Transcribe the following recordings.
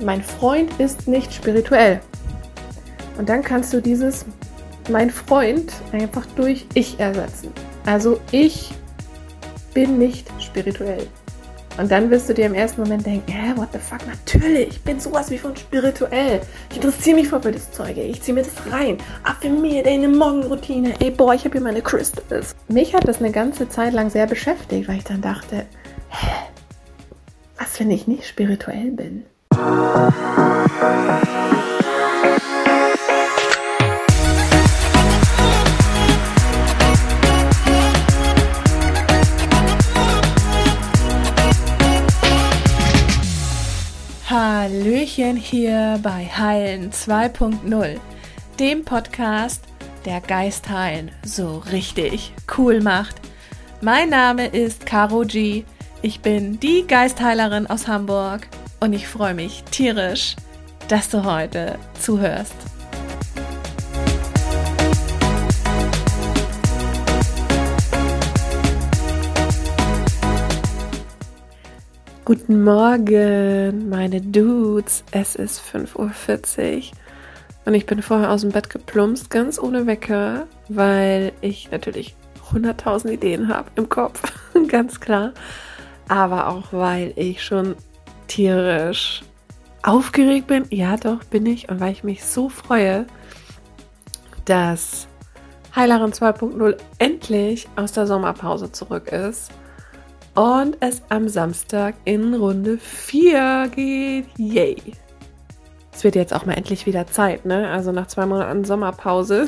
mein Freund ist nicht spirituell. Und dann kannst du dieses mein Freund einfach durch ich ersetzen. Also ich bin nicht spirituell. Und dann wirst du dir im ersten Moment denken, hä, what the fuck, natürlich, ich bin sowas wie von spirituell. Ich interessiere mich voll für das Zeug, ich ziehe mir das rein. Affirmiere deine Morgenroutine, ey, boah, ich habe hier meine Crystals. Mich hat das eine ganze Zeit lang sehr beschäftigt, weil ich dann dachte, hä, was, wenn ich nicht spirituell bin? Hallöchen hier bei Heilen 2.0, dem Podcast, der Geist heilen so richtig cool macht. Mein Name ist Caro G. Ich bin die Geistheilerin aus Hamburg und ich freue mich tierisch, dass du heute zuhörst. Guten Morgen, meine Dudes. Es ist 5.40 Uhr und ich bin vorher aus dem Bett geplumpst, ganz ohne Wecker, weil ich natürlich 100.000 Ideen habe im Kopf, ganz klar. Aber auch weil ich schon tierisch aufgeregt bin. Ja, doch, bin ich. Und weil ich mich so freue, dass Heilerin 2.0 endlich aus der Sommerpause zurück ist und es am Samstag in Runde 4 geht. Yay! Es wird jetzt auch mal endlich wieder Zeit, ne? Also nach zwei Monaten Sommerpause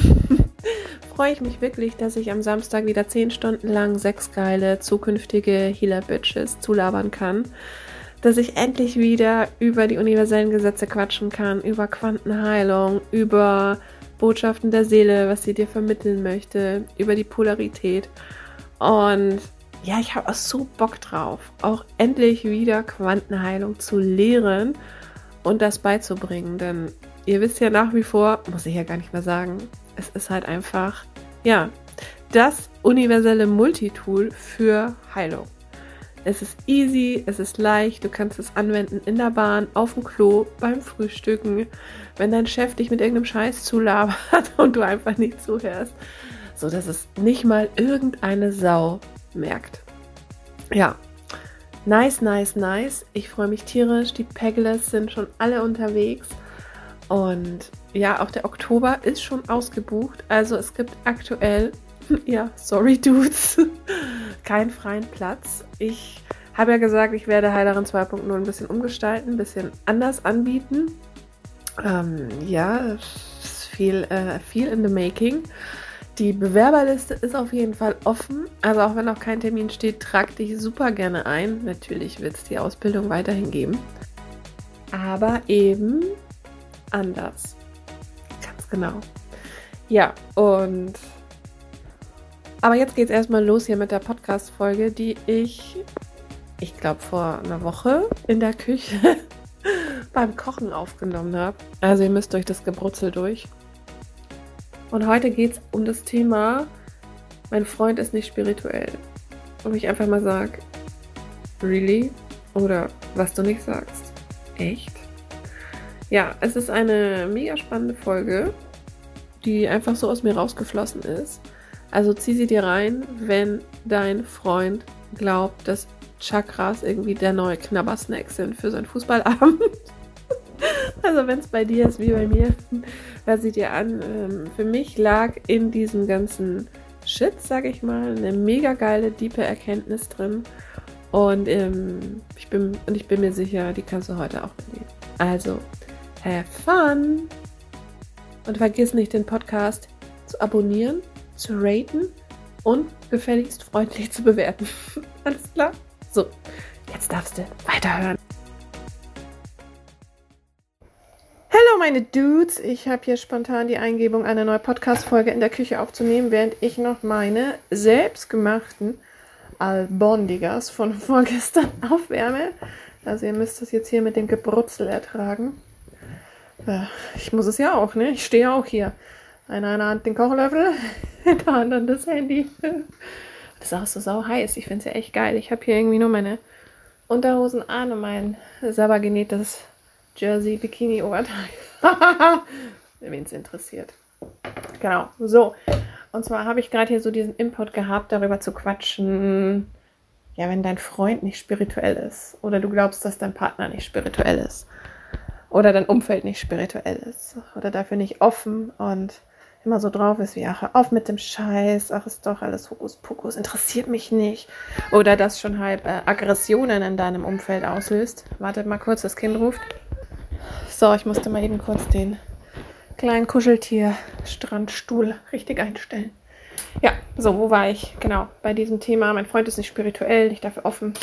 freue ich mich wirklich, dass ich am Samstag wieder 10 Stunden lang sechs geile zukünftige Healer-Bitches zulabern kann. Dass ich endlich wieder über die universellen Gesetze quatschen kann, über Quantenheilung, über Botschaften der Seele, was sie dir vermitteln möchte, über die Polarität. Und ja, ich habe auch so Bock drauf, auch endlich wieder Quantenheilung zu lehren und das beizubringen. Denn ihr wisst ja nach wie vor, muss ich ja gar nicht mehr sagen, es ist halt einfach, ja, das universelle Multitool für Heilung. Es ist easy, es ist leicht, du kannst es anwenden in der Bahn, auf dem Klo, beim Frühstücken, wenn dein Chef dich mit irgendeinem Scheiß zulabert und du einfach nicht zuhörst, so dass es nicht mal irgendeine Sau merkt. Ja, nice, nice, nice. Ich freue mich tierisch. Die Peglers sind schon alle unterwegs. Und ja, auch der Oktober ist schon ausgebucht. Also es gibt aktuell, ja, sorry Dudes, keinen freien Platz. Ich habe ja gesagt, ich werde Heilerin 2.0 ein bisschen umgestalten, ein bisschen anders anbieten. Ähm, ja, viel, äh, viel in the making. Die Bewerberliste ist auf jeden Fall offen. Also auch wenn noch kein Termin steht, trag dich super gerne ein. Natürlich wird es die Ausbildung weiterhin geben. Aber eben anders. Ganz genau. Ja, und aber jetzt geht es erstmal los hier mit der Podcast-Folge, die ich, ich glaube, vor einer Woche in der Küche beim Kochen aufgenommen habe. Also ihr müsst durch das Gebrutzel durch. Und heute geht es um das Thema, mein Freund ist nicht spirituell. Und ich einfach mal sage, really? Oder was du nicht sagst. Echt? Ja, es ist eine mega spannende Folge, die einfach so aus mir rausgeflossen ist. Also zieh sie dir rein, wenn dein Freund glaubt, dass Chakras irgendwie der neue Knabbersnack sind für seinen Fußballabend. Also wenn es bei dir ist wie bei mir, hör sie dir an. Ähm, für mich lag in diesem ganzen Shit, sag ich mal, eine mega geile, diepe Erkenntnis drin. Und, ähm, ich bin, und ich bin mir sicher, die kannst du heute auch mitnehmen. Also, have fun! Und vergiss nicht, den Podcast zu abonnieren, zu raten und gefälligst freundlich zu bewerten. Alles klar? So, jetzt darfst du weiterhören. Hallo meine Dudes, ich habe hier spontan die Eingebung, eine neue Podcast-Folge in der Küche aufzunehmen, während ich noch meine selbstgemachten Albondigas von vorgestern aufwärme. Also ihr müsst das jetzt hier mit dem Gebrutzel ertragen. Ich muss es ja auch, ne? Ich stehe auch hier. In einer Hand den Kochlöffel, in der anderen das Handy. Das ist auch so sau heiß. Ich finde es ja echt geil. Ich habe hier irgendwie nur meine Unterhosen an und mein selber genähtes Jersey Bikini Oberteil. Wen es interessiert. Genau, so. Und zwar habe ich gerade hier so diesen Input gehabt, darüber zu quatschen, ja, wenn dein Freund nicht spirituell ist oder du glaubst, dass dein Partner nicht spirituell ist oder dein Umfeld nicht spirituell ist oder dafür nicht offen und immer so drauf ist wie, ach, auf mit dem Scheiß, ach, ist doch alles Hokuspokus, interessiert mich nicht. Oder das schon halb äh, Aggressionen in deinem Umfeld auslöst. Wartet mal kurz, das Kind ruft. So, ich musste mal eben kurz den kleinen Kuscheltier-Strandstuhl richtig einstellen. Ja, so, wo war ich? Genau, bei diesem Thema. Mein Freund ist nicht spirituell, nicht dafür offen.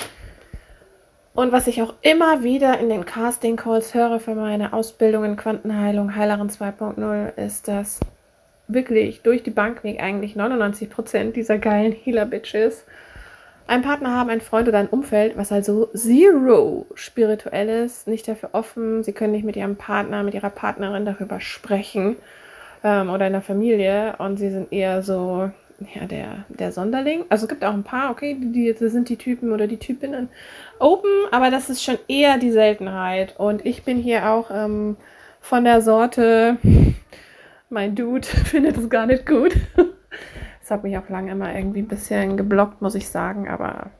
Und was ich auch immer wieder in den Casting-Calls höre für meine Ausbildung in Quantenheilung, Heilerin 2.0, ist, dass wirklich durch die Bank weg eigentlich 99% dieser geilen Healer-Bitches einen Partner haben, einen Freund oder ein Umfeld, was also zero spirituell ist, nicht dafür offen, sie können nicht mit ihrem Partner, mit ihrer Partnerin darüber sprechen ähm, oder in der Familie und sie sind eher so, ja, der, der Sonderling. Also es gibt auch ein paar, okay, die, die sind die Typen oder die Typinnen open, aber das ist schon eher die Seltenheit. Und ich bin hier auch ähm, von der Sorte, mein Dude findet es gar nicht gut. Das hat mich auch lange immer irgendwie ein bisschen geblockt, muss ich sagen, aber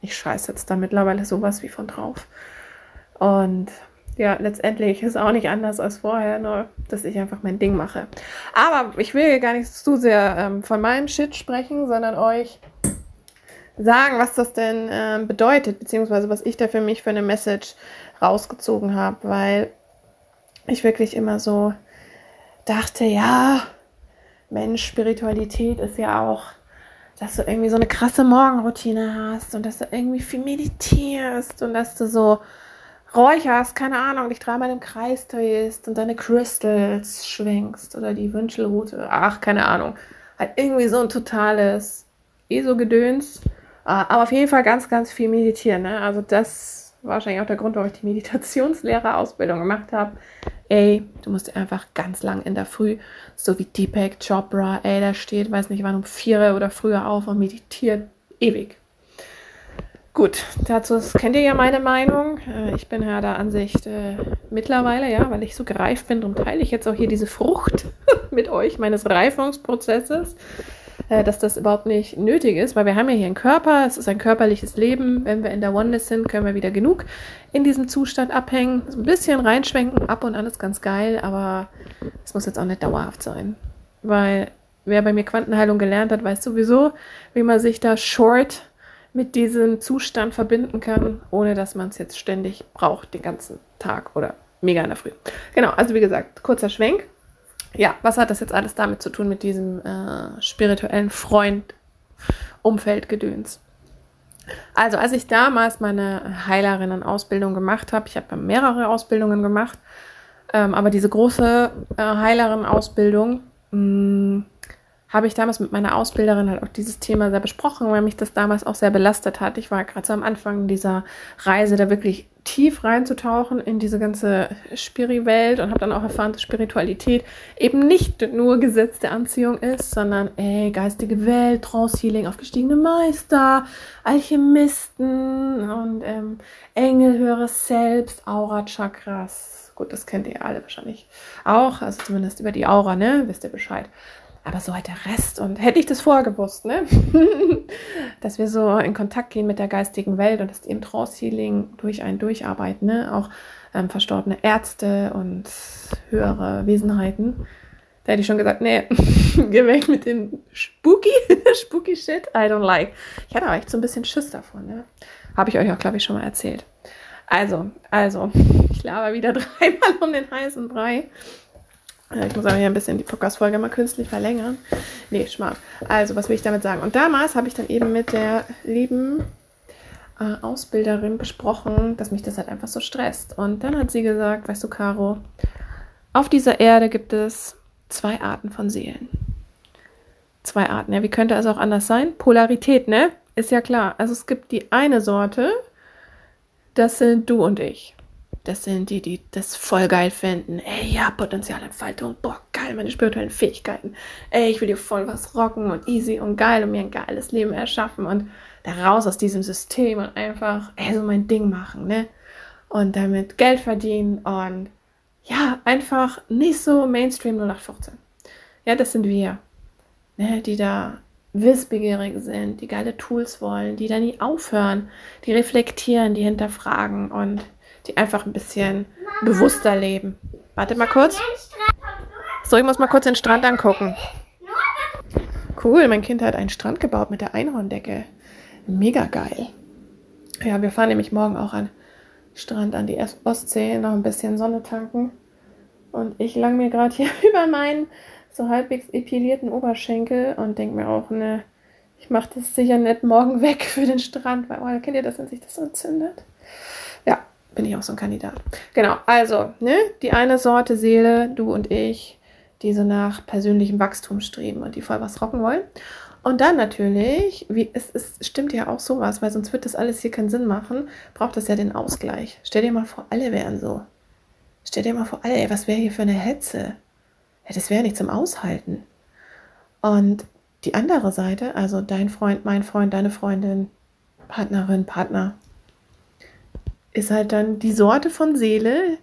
ich scheiße jetzt da mittlerweile sowas wie von drauf. Und ja, letztendlich ist auch nicht anders als vorher, nur dass ich einfach mein Ding mache. Aber ich will gar nicht zu sehr ähm, von meinem Shit sprechen, sondern euch sagen, was das denn ähm, bedeutet, beziehungsweise was ich da für mich für eine Message rausgezogen habe, weil ich wirklich immer so dachte, ja, Mensch, Spiritualität ist ja auch, dass du irgendwie so eine krasse Morgenroutine hast und dass du irgendwie viel meditierst und dass du so räucherst, keine Ahnung, dich dreimal im Kreis drehst und deine Crystals schwenkst oder die Wünschelrute, ach, keine Ahnung. Halt irgendwie so ein totales ESO-Gedöns. Ah, aber auf jeden Fall ganz, ganz viel meditieren. Ne? Also das wahrscheinlich auch der Grund, warum ich die Meditationslehrerausbildung gemacht habe. Ey, du musst einfach ganz lang in der Früh, so wie Deepak Chopra, ey, der steht, weiß nicht wann, um vier oder früher auf und meditiert ewig. Gut, dazu kennt ihr ja meine Meinung. Äh, ich bin ja der Ansicht äh, mittlerweile, ja, weil ich so gereift bin, darum teile ich jetzt auch hier diese Frucht mit euch meines Reifungsprozesses, äh, dass das überhaupt nicht nötig ist, weil wir haben ja hier einen Körper, es ist ein körperliches Leben. Wenn wir in der Oneness sind, können wir wieder genug in diesem Zustand abhängen, so ein bisschen reinschwenken, ab und an ist ganz geil, aber es muss jetzt auch nicht dauerhaft sein, weil wer bei mir Quantenheilung gelernt hat, weiß sowieso, wie man sich da short mit diesem Zustand verbinden kann, ohne dass man es jetzt ständig braucht, den ganzen Tag oder mega in der Früh. Genau, also wie gesagt, kurzer Schwenk. Ja, was hat das jetzt alles damit zu tun mit diesem äh, spirituellen Freund Umfeldgedöns? Also, als ich damals meine Heilerinnen-Ausbildung gemacht habe, ich habe mehrere Ausbildungen gemacht, ähm, aber diese große äh, Heilerinnen-Ausbildung, mm, habe ich damals mit meiner Ausbilderin halt auch dieses Thema sehr besprochen, weil mich das damals auch sehr belastet hat. Ich war gerade so am Anfang dieser Reise, da wirklich tief reinzutauchen in diese ganze Spiri-Welt und habe dann auch erfahren, dass Spiritualität eben nicht nur Gesetz der Anziehung ist, sondern ey, geistige Welt, Trance-Healing, aufgestiegene Meister, Alchemisten und ähm, Engel, Selbst, Aura-Chakras. Gut, das kennt ihr alle wahrscheinlich auch, also zumindest über die Aura, ne? Wisst ihr Bescheid. Aber so halt der Rest. Und hätte ich das vorher gewusst, ne? dass wir so in Kontakt gehen mit der geistigen Welt und dass im Trance-Healing durch einen durcharbeiten, ne? Auch ähm, verstorbene Ärzte und höhere Wesenheiten. Da hätte ich schon gesagt, nee, geh weg mit dem Spooky, Spooky Shit, I don't like. Ich hatte aber echt so ein bisschen Schiss davon, ne? Habe ich euch auch, glaube ich, schon mal erzählt. Also, also, ich laber wieder dreimal um den heißen Brei. Ich muss aber hier ein bisschen die Podcast-Folge mal künstlich verlängern. Nee, schmarrn. Also, was will ich damit sagen? Und damals habe ich dann eben mit der lieben äh, Ausbilderin besprochen, dass mich das halt einfach so stresst. Und dann hat sie gesagt, weißt du, Caro, auf dieser Erde gibt es zwei Arten von Seelen. Zwei Arten, ja, wie könnte es auch anders sein? Polarität, ne? Ist ja klar. Also es gibt die eine Sorte, das sind du und ich. Das sind die, die das voll geil finden. Ey, ja, Potenzialentfaltung. Boah, geil, meine spirituellen Fähigkeiten. Ey, ich will dir voll was rocken und easy und geil und mir ein geiles Leben erschaffen und da raus aus diesem System und einfach, ey, so mein Ding machen, ne? und damit Geld verdienen und ja, einfach nicht so Mainstream 0815. Ja, das sind wir, ne, die da wissbegierig sind, die geile Tools wollen, die da nie aufhören, die reflektieren, die hinterfragen und die einfach ein bisschen Mama. bewusster leben. Warte mal kurz. So, ich muss mal kurz den Strand angucken. Cool, mein Kind hat einen Strand gebaut mit der Einhorndecke. Mega geil. Ja, wir fahren nämlich morgen auch an Strand an die Ostsee, noch ein bisschen Sonne tanken. Und ich lang mir gerade hier über meinen so halbwegs epilierten Oberschenkel und denke mir auch, ne, ich mache das sicher nicht morgen weg für den Strand, weil, oh, kennt ihr das, wenn sich das entzündet? Ja, bin ich auch so ein Kandidat. Genau, also, ne, die eine Sorte Seele, du und ich, die so nach persönlichem Wachstum streben und die voll was rocken wollen. Und dann natürlich, wie, es, es stimmt ja auch sowas, weil sonst wird das alles hier keinen Sinn machen, braucht es ja den Ausgleich. Stell dir mal vor, alle wären so. Stell dir mal vor, ey, was wäre hier für eine Hetze? Ja, das wäre nicht zum Aushalten. Und die andere Seite, also dein Freund, mein Freund, deine Freundin, Partnerin, Partner, ist halt dann die Sorte von Seele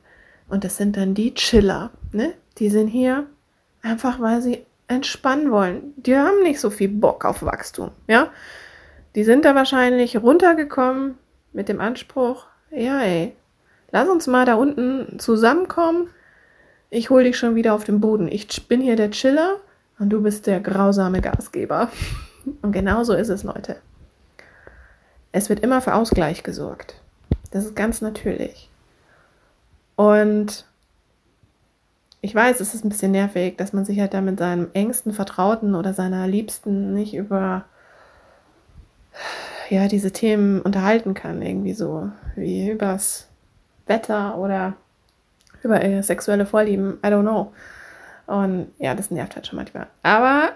und das sind dann die Chiller. Ne? Die sind hier einfach, weil sie entspannen wollen. Die haben nicht so viel Bock auf Wachstum. Ja? Die sind da wahrscheinlich runtergekommen mit dem Anspruch, ja ey, lass uns mal da unten zusammenkommen. Ich hole dich schon wieder auf den Boden. Ich bin hier der Chiller und du bist der grausame Gasgeber. Und genau so ist es, Leute. Es wird immer für Ausgleich gesorgt. Das ist ganz natürlich. Und ich weiß, es ist ein bisschen nervig, dass man sich halt da mit seinem engsten Vertrauten oder seiner Liebsten nicht über ja, diese Themen unterhalten kann, irgendwie so, wie übers Wetter oder über äh, sexuelle Vorlieben, I don't know. Und ja, das nervt halt schon manchmal. Aber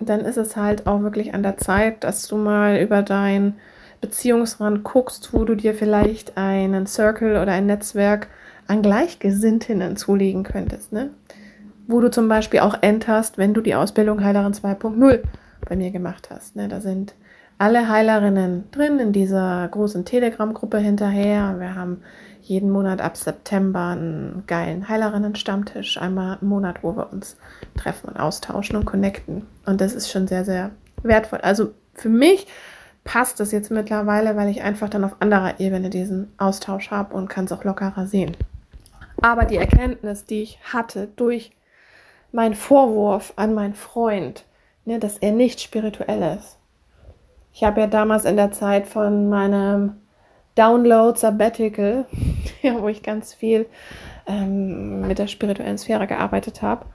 dann ist es halt auch wirklich an der Zeit, dass du mal über deinen Beziehungsrand guckst, wo du dir vielleicht einen Circle oder ein Netzwerk an Gleichgesinntinnen zulegen könntest. Ne? Wo du zum Beispiel auch enterst, wenn du die Ausbildung Heilerin 2.0 bei mir gemacht hast. Ne? Da sind alle Heilerinnen drin in dieser großen Telegram-Gruppe hinterher. Wir haben jeden Monat ab September einen geilen Heilerinnen-Stammtisch, einmal im Monat, wo wir uns treffen und austauschen und connecten. Und das ist schon sehr, sehr wertvoll. Also für mich passt das jetzt mittlerweile, weil ich einfach dann auf anderer Ebene diesen Austausch habe und kann es auch lockerer sehen. Aber die Erkenntnis, die ich hatte durch meinen Vorwurf an meinen Freund, ne, dass er nicht spirituell ist. Ich habe ja damals in der Zeit von meinem Download Sabbatical, ja, wo ich ganz viel ähm, mit der spirituellen Sphäre gearbeitet habe,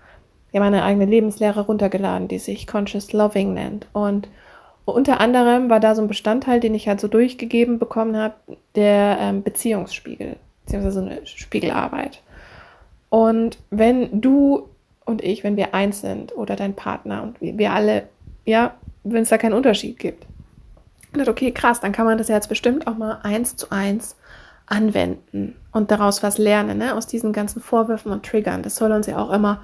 ja meine eigene Lebenslehre runtergeladen, die sich Conscious Loving nennt. Und unter anderem war da so ein Bestandteil, den ich halt so durchgegeben bekommen habe, der ähm, Beziehungsspiegel, beziehungsweise so eine Spiegelarbeit. Und wenn du und ich, wenn wir eins sind oder dein Partner und wir alle, ja, wenn es da keinen Unterschied gibt, dachte, okay, krass, dann kann man das ja jetzt bestimmt auch mal eins zu eins anwenden und daraus was lernen, ne? aus diesen ganzen Vorwürfen und Triggern. Das soll uns ja auch immer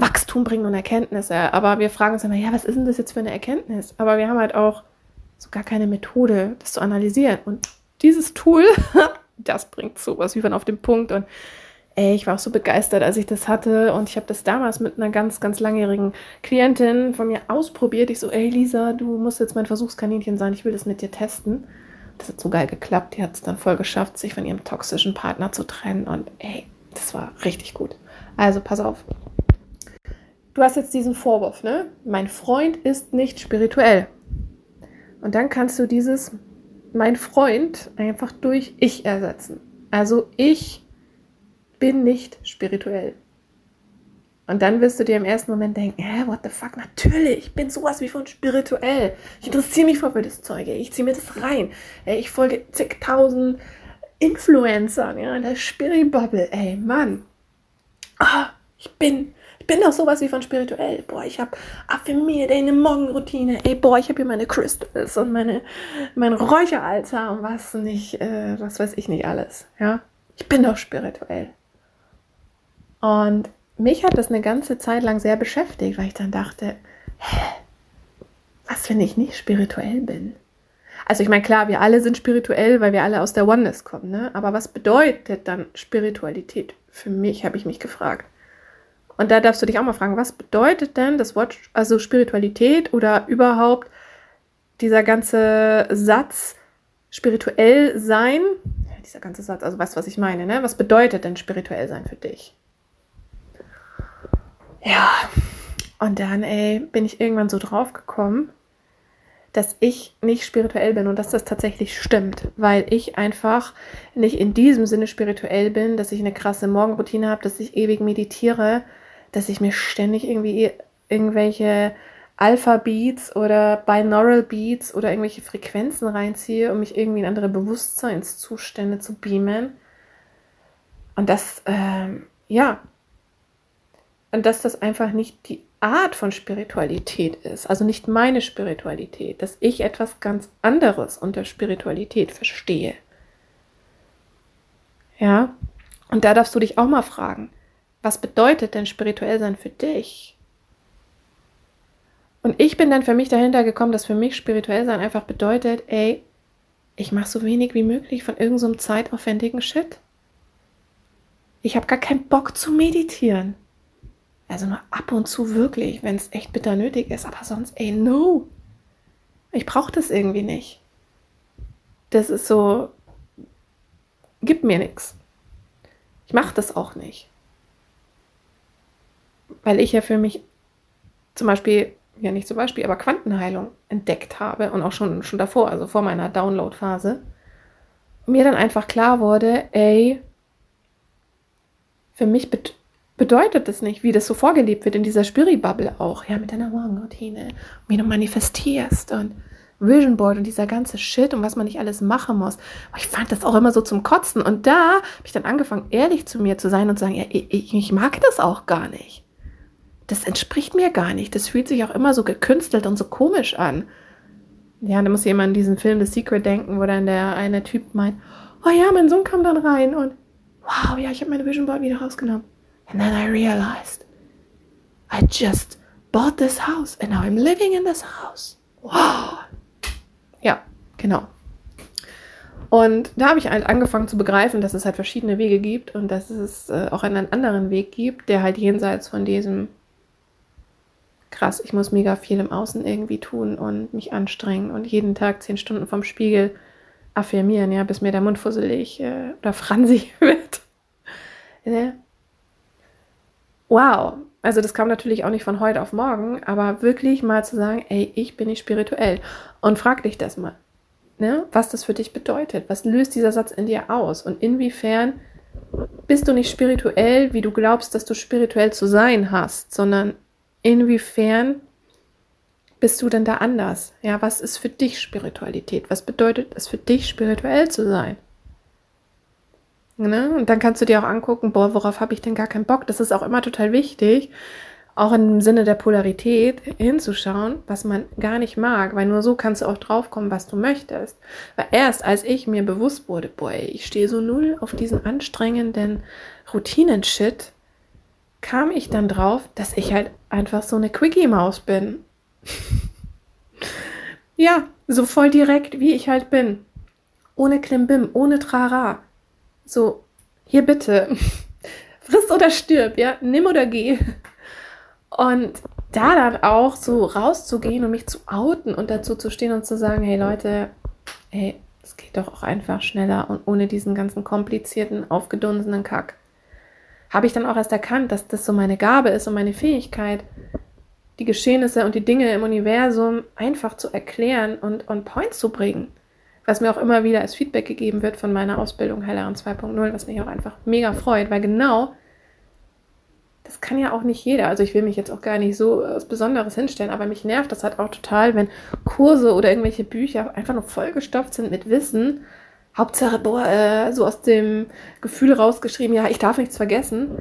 Wachstum bringen und Erkenntnisse. Aber wir fragen uns immer, ja, was ist denn das jetzt für eine Erkenntnis? Aber wir haben halt auch so gar keine Methode, das zu analysieren. Und dieses Tool, das bringt sowas wie von auf den Punkt. Und ey, ich war auch so begeistert, als ich das hatte. Und ich habe das damals mit einer ganz, ganz langjährigen Klientin von mir ausprobiert. Ich so, ey Lisa, du musst jetzt mein Versuchskaninchen sein, ich will das mit dir testen. Das hat so geil geklappt. Die hat es dann voll geschafft, sich von ihrem toxischen Partner zu trennen. Und ey, das war richtig gut. Also pass auf. Du hast jetzt diesen Vorwurf, ne? Mein Freund ist nicht spirituell. Und dann kannst du dieses mein Freund einfach durch ich ersetzen. Also ich bin nicht spirituell. Und dann wirst du dir im ersten Moment denken, hä, what the fuck, natürlich, ich bin sowas wie von spirituell. Ich interessiere mich voll für das Zeug, ich ziehe mir das rein. Ich folge zigtausend Influencern, ja, in der Spiri-Bubble, ey, Mann. Ah, ich bin, ich bin doch sowas wie von spirituell. Boah, ich habe affirmiert, ey, eine Morgenroutine, ey, boah, ich habe hier meine Crystals und meine, mein Räucheraltar und was nicht, äh, was weiß ich nicht alles, ja. Ich bin doch spirituell. Und mich hat das eine ganze Zeit lang sehr beschäftigt, weil ich dann dachte, hä, was, wenn ich nicht spirituell bin? Also ich meine, klar, wir alle sind spirituell, weil wir alle aus der Oneness kommen, ne? Aber was bedeutet dann Spiritualität? Für mich habe ich mich gefragt. Und da darfst du dich auch mal fragen, was bedeutet denn das Wort, also Spiritualität oder überhaupt dieser ganze Satz spirituell sein? Dieser ganze Satz, also weißt du, was ich meine, ne? Was bedeutet denn spirituell sein für dich? Ja, und dann, ey, bin ich irgendwann so drauf gekommen, dass ich nicht spirituell bin und dass das tatsächlich stimmt, weil ich einfach nicht in diesem Sinne spirituell bin, dass ich eine krasse Morgenroutine habe, dass ich ewig meditiere, dass ich mir ständig irgendwie irgendwelche Alpha-Beats oder Binaural Beats oder irgendwelche Frequenzen reinziehe, um mich irgendwie in andere Bewusstseinszustände zu beamen. Und das, ähm, ja, und dass das einfach nicht die Art von Spiritualität ist, also nicht meine Spiritualität, dass ich etwas ganz anderes unter Spiritualität verstehe. Ja, und da darfst du dich auch mal fragen, was bedeutet denn spirituell sein für dich? Und ich bin dann für mich dahinter gekommen, dass für mich spirituell sein einfach bedeutet, ey, ich mache so wenig wie möglich von irgendeinem so zeitaufwendigen Shit. Ich habe gar keinen Bock zu meditieren. Also nur ab und zu wirklich, wenn es echt bitter nötig ist. Aber sonst, ey, no. Ich brauche das irgendwie nicht. Das ist so, gibt mir nichts. Ich mache das auch nicht. Weil ich ja für mich zum Beispiel, ja nicht zum Beispiel, aber Quantenheilung entdeckt habe und auch schon, schon davor, also vor meiner Download-Phase. Mir dann einfach klar wurde, ey, für mich bedeutet bedeutet das nicht, wie das so vorgelebt wird in dieser Spiri-Bubble auch, ja, mit deiner Morgenroutine, wie du manifestierst und Vision Board und dieser ganze Shit und was man nicht alles machen muss. Aber ich fand das auch immer so zum Kotzen. Und da habe ich dann angefangen, ehrlich zu mir zu sein und zu sagen, ja, ich, ich mag das auch gar nicht. Das entspricht mir gar nicht. Das fühlt sich auch immer so gekünstelt und so komisch an. Ja, da muss jemand an diesen Film The Secret denken, wo dann der eine Typ meint, oh ja, mein Sohn kam dann rein und wow, ja, ich habe meine Vision Board wieder rausgenommen. And then I realized I just bought this house and now I'm living in this house. Wow. Ja, genau. Und da habe ich halt angefangen zu begreifen, dass es halt verschiedene Wege gibt und dass es äh, auch einen anderen Weg gibt, der halt jenseits von diesem krass, ich muss mega viel im Außen irgendwie tun und mich anstrengen und jeden Tag zehn Stunden vom Spiegel affirmieren, ja, bis mir der Mund fusselig äh, oder fransig wird. Ne? wow, also das kam natürlich auch nicht von heute auf morgen, aber wirklich mal zu sagen, ey, ich bin nicht spirituell. Und frag dich das mal, ne, was das für dich bedeutet. Was löst dieser Satz in dir aus? Und inwiefern bist du nicht spirituell, wie du glaubst, dass du spirituell zu sein hast, sondern inwiefern bist du denn da anders? Ja, was ist für dich Spiritualität? Was bedeutet es für dich, spirituell zu sein? Ne? Und dann kannst du dir auch angucken, boah, worauf habe ich denn gar keinen Bock? Das ist auch immer total wichtig, auch im Sinne der Polarität hinzuschauen, was man gar nicht mag, weil nur so kannst du auch draufkommen, was du möchtest. Weil erst als ich mir bewusst wurde, boah, ich stehe so null auf diesen anstrengenden Routinen-Shit, kam ich dann drauf, dass ich halt einfach so eine Quickie-Maus bin. ja, so voll direkt, wie ich halt bin. Ohne Klimbim, ohne Trara. So, hier bitte, friss oder stirb, ja, nimm oder geh. Und da dann auch so rauszugehen und mich zu outen und dazu zu stehen und zu sagen, hey Leute, hey, es geht doch auch einfach schneller und ohne diesen ganzen komplizierten, aufgedunsenen Kack. Habe ich dann auch erst erkannt, dass das so meine Gabe ist und meine Fähigkeit, die Geschehnisse und die Dinge im Universum einfach zu erklären und on point zu bringen was mir auch immer wieder als Feedback gegeben wird von meiner Ausbildung Heilerin 2.0, was mich auch einfach mega freut, weil genau das kann ja auch nicht jeder. Also ich will mich jetzt auch gar nicht so was Besonderes hinstellen, aber mich nervt das halt auch total, wenn Kurse oder irgendwelche Bücher einfach nur vollgestopft sind mit Wissen. Hauptsache, boah, äh, so aus dem Gefühl rausgeschrieben, ja, ich darf nichts vergessen.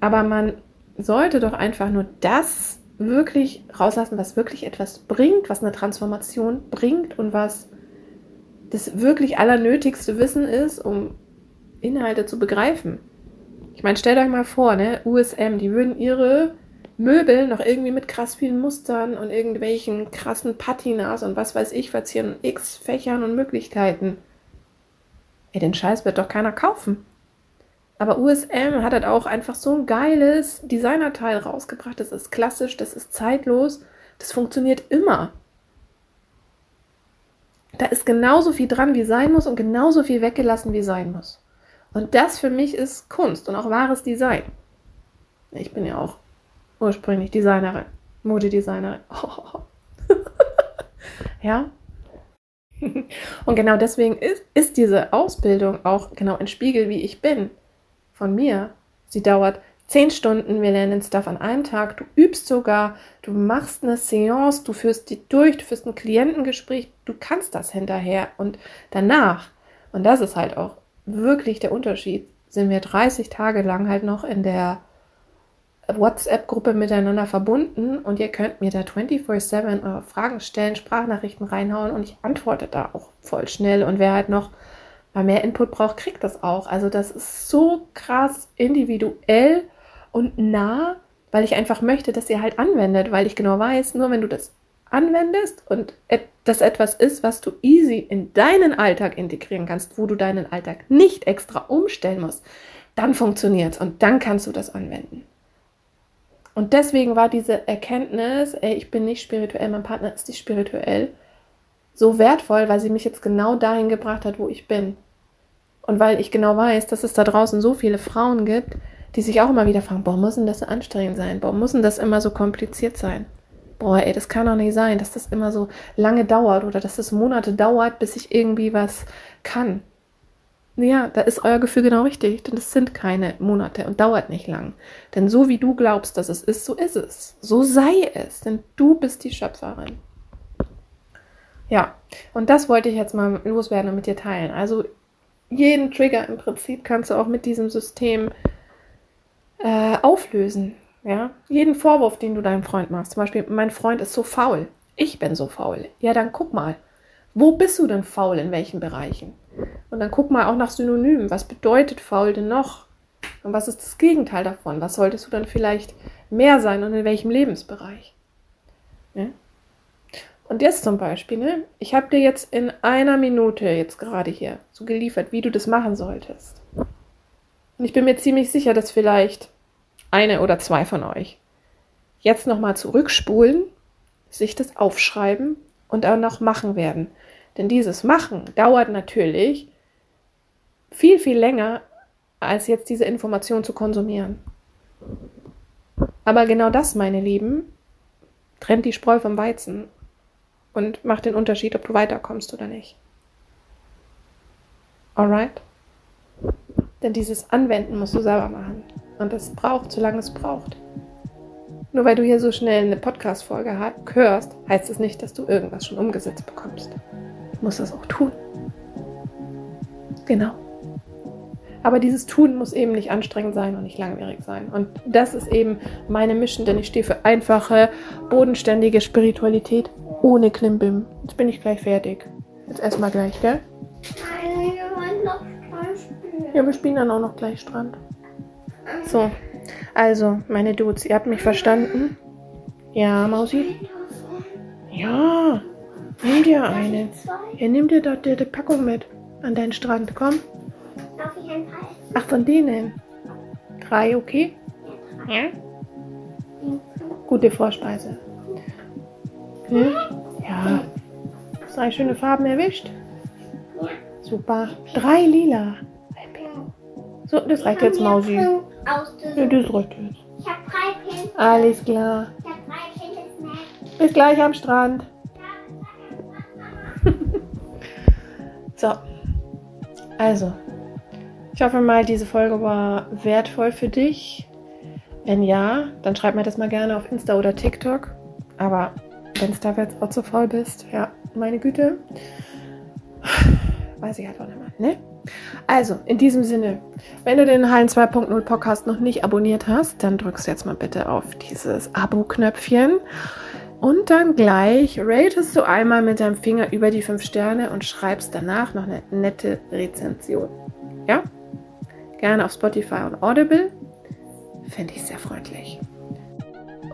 Aber man sollte doch einfach nur das wirklich rauslassen, was wirklich etwas bringt, was eine Transformation bringt und was das wirklich allernötigste Wissen ist, um Inhalte zu begreifen. Ich meine, stellt euch mal vor, ne, USM, die würden ihre Möbel noch irgendwie mit krass vielen Mustern und irgendwelchen krassen Patinas und was weiß ich verzieren und x Fächern und Möglichkeiten. Ey, den Scheiß wird doch keiner kaufen. Aber USM hat halt auch einfach so ein geiles Designerteil rausgebracht. Das ist klassisch, das ist zeitlos, das funktioniert immer. Da ist genauso viel dran, wie sein muss und genauso viel weggelassen, wie sein muss. Und das für mich ist Kunst und auch wahres Design. Ich bin ja auch ursprünglich Designerin, Modedesignerin. Oh. ja. Und genau deswegen ist, ist diese Ausbildung auch genau ein Spiegel, wie ich bin. Von mir. Sie dauert zehn Stunden, wir lernen Stuff an einem Tag, du übst sogar, du machst eine Seance, du führst die durch, du führst ein Klientengespräch, du kannst das hinterher und danach, und das ist halt auch wirklich der Unterschied, sind wir 30 Tage lang halt noch in der WhatsApp-Gruppe miteinander verbunden und ihr könnt mir da 24-7 eure Fragen stellen, Sprachnachrichten reinhauen und ich antworte da auch voll schnell und wer halt noch mal mehr Input braucht, kriegt das auch. Also das ist so krass individuell und nah, weil ich einfach möchte, dass ihr halt anwendet, weil ich genau weiß, nur wenn du das anwendest und das etwas ist, was du easy in deinen Alltag integrieren kannst, wo du deinen Alltag nicht extra umstellen musst, dann funktioniert es und dann kannst du das anwenden. Und deswegen war diese Erkenntnis, ey, ich bin nicht spirituell, mein Partner ist nicht spirituell, so wertvoll, weil sie mich jetzt genau dahin gebracht hat, wo ich bin. Und weil ich genau weiß, dass es da draußen so viele Frauen gibt, die sich auch immer wieder fragen, boah, muss denn das so anstrengend sein? Boah, muss denn das immer so kompliziert sein? Boah, ey, das kann doch nicht sein, dass das immer so lange dauert oder dass das Monate dauert, bis ich irgendwie was kann. Ja, da ist euer Gefühl genau richtig, denn es sind keine Monate und dauert nicht lang. Denn so wie du glaubst, dass es ist, so ist es. So sei es, denn du bist die Schöpferin. Ja, und das wollte ich jetzt mal loswerden und mit dir teilen. Also jeden Trigger im Prinzip kannst du auch mit diesem System äh, auflösen. Ja, jeden Vorwurf, den du deinem Freund machst. Zum Beispiel, mein Freund ist so faul. Ich bin so faul. Ja, dann guck mal. Wo bist du denn faul? In welchen Bereichen? Und dann guck mal auch nach Synonymen. Was bedeutet faul denn noch? Und was ist das Gegenteil davon? Was solltest du dann vielleicht mehr sein und in welchem Lebensbereich? Ja? Und jetzt zum Beispiel, ne? ich habe dir jetzt in einer Minute jetzt gerade hier so geliefert, wie du das machen solltest. Und ich bin mir ziemlich sicher, dass vielleicht eine oder zwei von euch jetzt nochmal zurückspulen, sich das aufschreiben und auch noch machen werden. Denn dieses Machen dauert natürlich viel, viel länger, als jetzt diese Information zu konsumieren. Aber genau das, meine Lieben, trennt die Spreu vom Weizen und macht den Unterschied, ob du weiterkommst oder nicht. Alright? Denn dieses Anwenden musst du selber machen. Und das braucht, solange es braucht. Nur weil du hier so schnell eine Podcast-Folge hörst, heißt es nicht, dass du irgendwas schon umgesetzt bekommst. Du musst das auch tun. Genau. Aber dieses Tun muss eben nicht anstrengend sein und nicht langwierig sein. Und das ist eben meine Mission, denn ich stehe für einfache, bodenständige Spiritualität ohne Klimbim. Jetzt bin ich gleich fertig. Jetzt erstmal gleich, gell? Ja, wir spielen dann auch noch gleich Strand. So, also, meine Dudes, ihr habt mich verstanden? Ja, Mausi? Ja, nimm dir eine. Ja, nimm dir dort die, Packung mit an deinen Strand. Komm. Darf ich ein Drei? Ach, von denen. Drei, okay? Ja. Gute Vorspeise. Hm? Ja. Drei schöne Farben erwischt? Ja. Super. Drei lila. So, das reicht jetzt, Mausi. Ja, das reicht jetzt. Ich hab drei Pins. Alles klar. Ich hab drei Pins. Bis gleich am Strand. So. Also, ich hoffe mal, diese Folge war wertvoll für dich. Wenn ja, dann schreib mir das mal gerne auf Insta oder TikTok. Aber wenn du da jetzt auch zu voll bist, ja, meine Güte, weiß ich halt auch nicht mehr, ne? Also, in diesem Sinne, wenn du den Hallen 2.0 Podcast noch nicht abonniert hast, dann drückst du jetzt mal bitte auf dieses Abo-Knöpfchen. Und dann gleich ratest du einmal mit deinem Finger über die 5 Sterne und schreibst danach noch eine nette Rezension. Ja? Gerne auf Spotify und Audible. Finde ich sehr freundlich.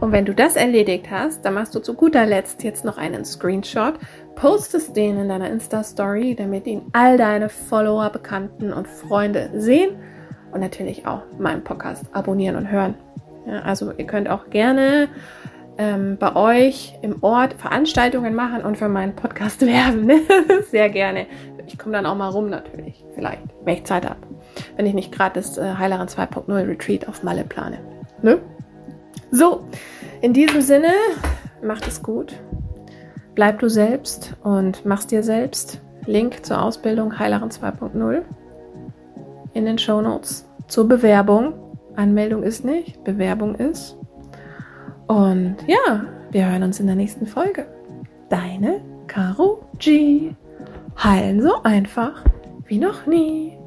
Und wenn du das erledigt hast, dann machst du zu guter Letzt jetzt noch einen Screenshot, postest den in deiner Insta-Story, damit ihn all deine Follower, Bekannten und Freunde sehen und natürlich auch meinen Podcast abonnieren und hören. Ja, also ihr könnt auch gerne ähm, bei euch im Ort Veranstaltungen machen und für meinen Podcast werben. Ne? Sehr gerne. Ich komme dann auch mal rum natürlich, vielleicht, wenn ich Zeit habe. Wenn ich nicht gerade das äh, Heilerin 2.0 Retreat auf Malle plane. Ne? So, in diesem Sinne, macht es gut. Bleib du selbst und mach's dir selbst. Link zur Ausbildung Heilerin 2.0 in den Show Notes zur Bewerbung. Anmeldung ist nicht, Bewerbung ist. Und ja, wir hören uns in der nächsten Folge. Deine Caro G. Heilen so einfach wie noch nie.